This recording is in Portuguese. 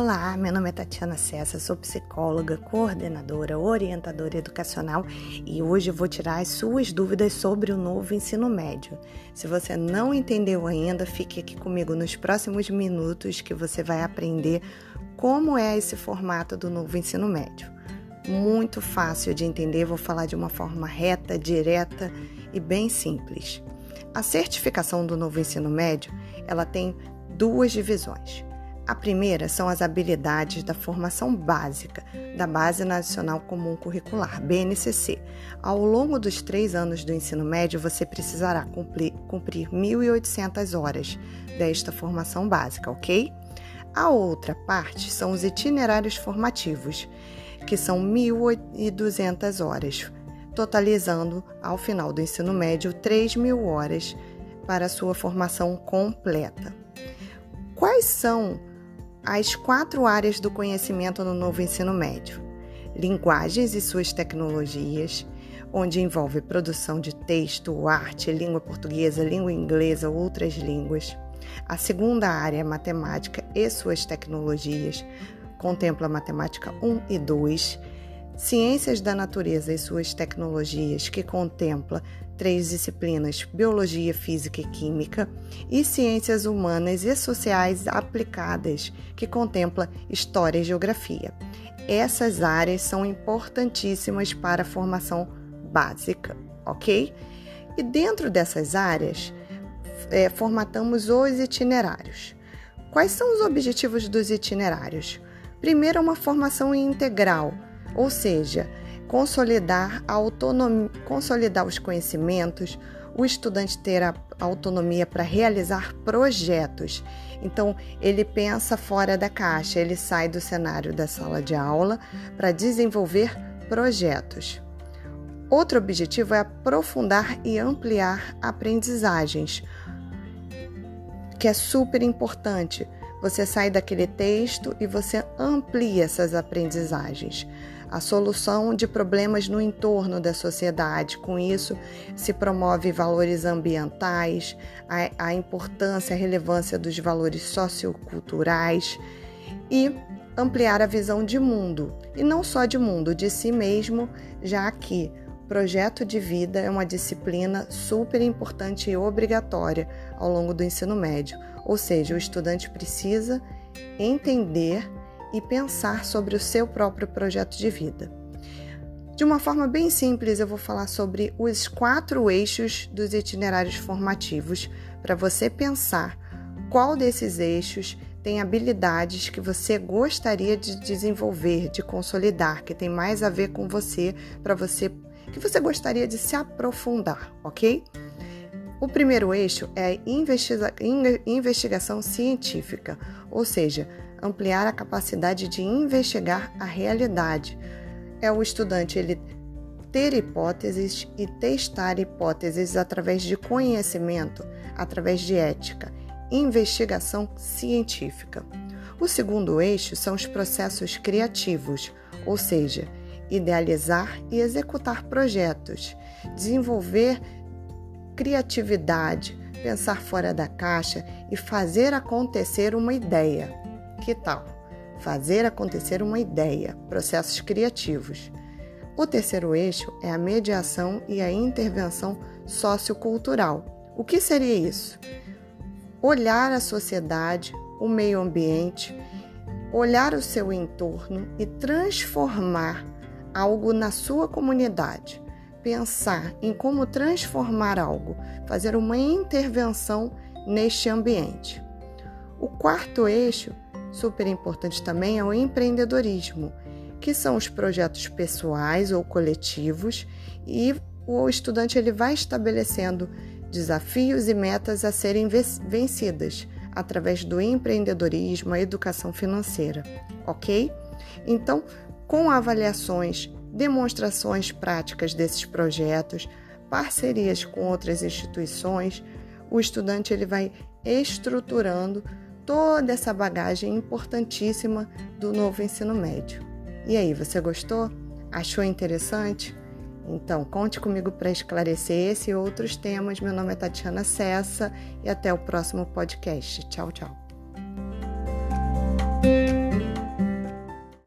Olá, meu nome é Tatiana Cessa, sou psicóloga, coordenadora, orientadora educacional e hoje vou tirar as suas dúvidas sobre o novo ensino médio. Se você não entendeu ainda, fique aqui comigo nos próximos minutos que você vai aprender como é esse formato do novo ensino médio. Muito fácil de entender, vou falar de uma forma reta, direta e bem simples. A certificação do novo ensino médio, ela tem duas divisões. A primeira são as habilidades da formação básica da Base Nacional Comum Curricular, BNCC. Ao longo dos três anos do ensino médio, você precisará cumprir, cumprir 1.800 horas desta formação básica, ok? A outra parte são os itinerários formativos, que são 1.200 horas, totalizando, ao final do ensino médio, 3.000 horas para a sua formação completa. Quais são as quatro áreas do conhecimento no novo ensino médio: linguagens e suas tecnologias, onde envolve produção de texto, arte, língua portuguesa, língua inglesa, outras línguas. A segunda área é matemática e suas tecnologias, contempla matemática 1 e 2, ciências da natureza e suas tecnologias, que contempla três disciplinas: biologia, física e química, e ciências humanas e sociais aplicadas, que contempla história e geografia. Essas áreas são importantíssimas para a formação básica, ok? E dentro dessas áreas, é, formatamos os itinerários. Quais são os objetivos dos itinerários? Primeiro, uma formação integral, ou seja, consolidar a autonomia, consolidar os conhecimentos, o estudante ter a autonomia para realizar projetos. Então, ele pensa fora da caixa, ele sai do cenário da sala de aula para desenvolver projetos. Outro objetivo é aprofundar e ampliar aprendizagens, que é super importante. Você sai daquele texto e você amplia essas aprendizagens. A solução de problemas no entorno da sociedade. Com isso, se promove valores ambientais, a, a importância, a relevância dos valores socioculturais e ampliar a visão de mundo, e não só de mundo, de si mesmo, já que projeto de vida é uma disciplina super importante e obrigatória ao longo do ensino médio, ou seja, o estudante precisa entender e pensar sobre o seu próprio projeto de vida. De uma forma bem simples, eu vou falar sobre os quatro eixos dos itinerários formativos para você pensar qual desses eixos tem habilidades que você gostaria de desenvolver, de consolidar, que tem mais a ver com você, para você que você gostaria de se aprofundar, ok? O primeiro eixo é a investigação científica, ou seja, ampliar a capacidade de investigar a realidade. É o estudante ele ter hipóteses e testar hipóteses através de conhecimento, através de ética, investigação científica. O segundo eixo são os processos criativos, ou seja, idealizar e executar projetos, desenvolver criatividade, pensar fora da caixa e fazer acontecer uma ideia. Que tal? Fazer acontecer uma ideia, processos criativos. O terceiro eixo é a mediação e a intervenção sociocultural. O que seria isso? Olhar a sociedade, o meio ambiente, olhar o seu entorno e transformar algo na sua comunidade. Pensar em como transformar algo, fazer uma intervenção neste ambiente. O quarto eixo Super importante também é o empreendedorismo, que são os projetos pessoais ou coletivos e o estudante ele vai estabelecendo desafios e metas a serem vencidas através do empreendedorismo, a educação financeira, ok? Então, com avaliações, demonstrações práticas desses projetos, parcerias com outras instituições, o estudante ele vai estruturando toda essa bagagem importantíssima do novo ensino médio. E aí, você gostou? Achou interessante? Então, conte comigo para esclarecer esse e outros temas. Meu nome é Tatiana Cessa e até o próximo podcast. Tchau, tchau.